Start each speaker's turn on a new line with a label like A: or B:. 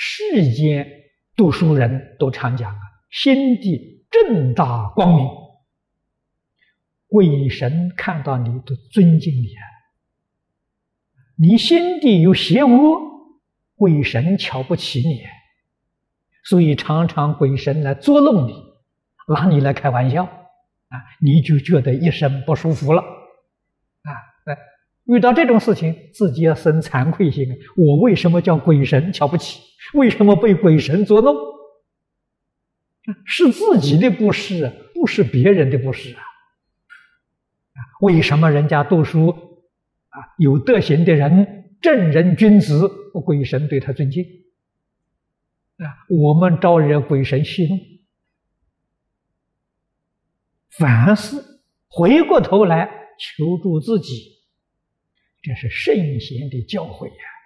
A: 世间读书人都常讲啊，心地正大光明，鬼神看到你都尊敬你啊。你心地有邪恶，鬼神瞧不起你，所以常常鬼神来捉弄你，拿你来开玩笑啊，你就觉得一身不舒服了啊。遇到这种事情，自己要生惭愧心。我为什么叫鬼神瞧不起？为什么被鬼神捉弄？是自己的不是，不是别人的不是啊。为什么人家读书？啊，有德行的人，正人君子，鬼神对他尊敬。啊，我们招惹鬼神息怒，凡事回过头来求助自己，这是圣贤的教诲呀。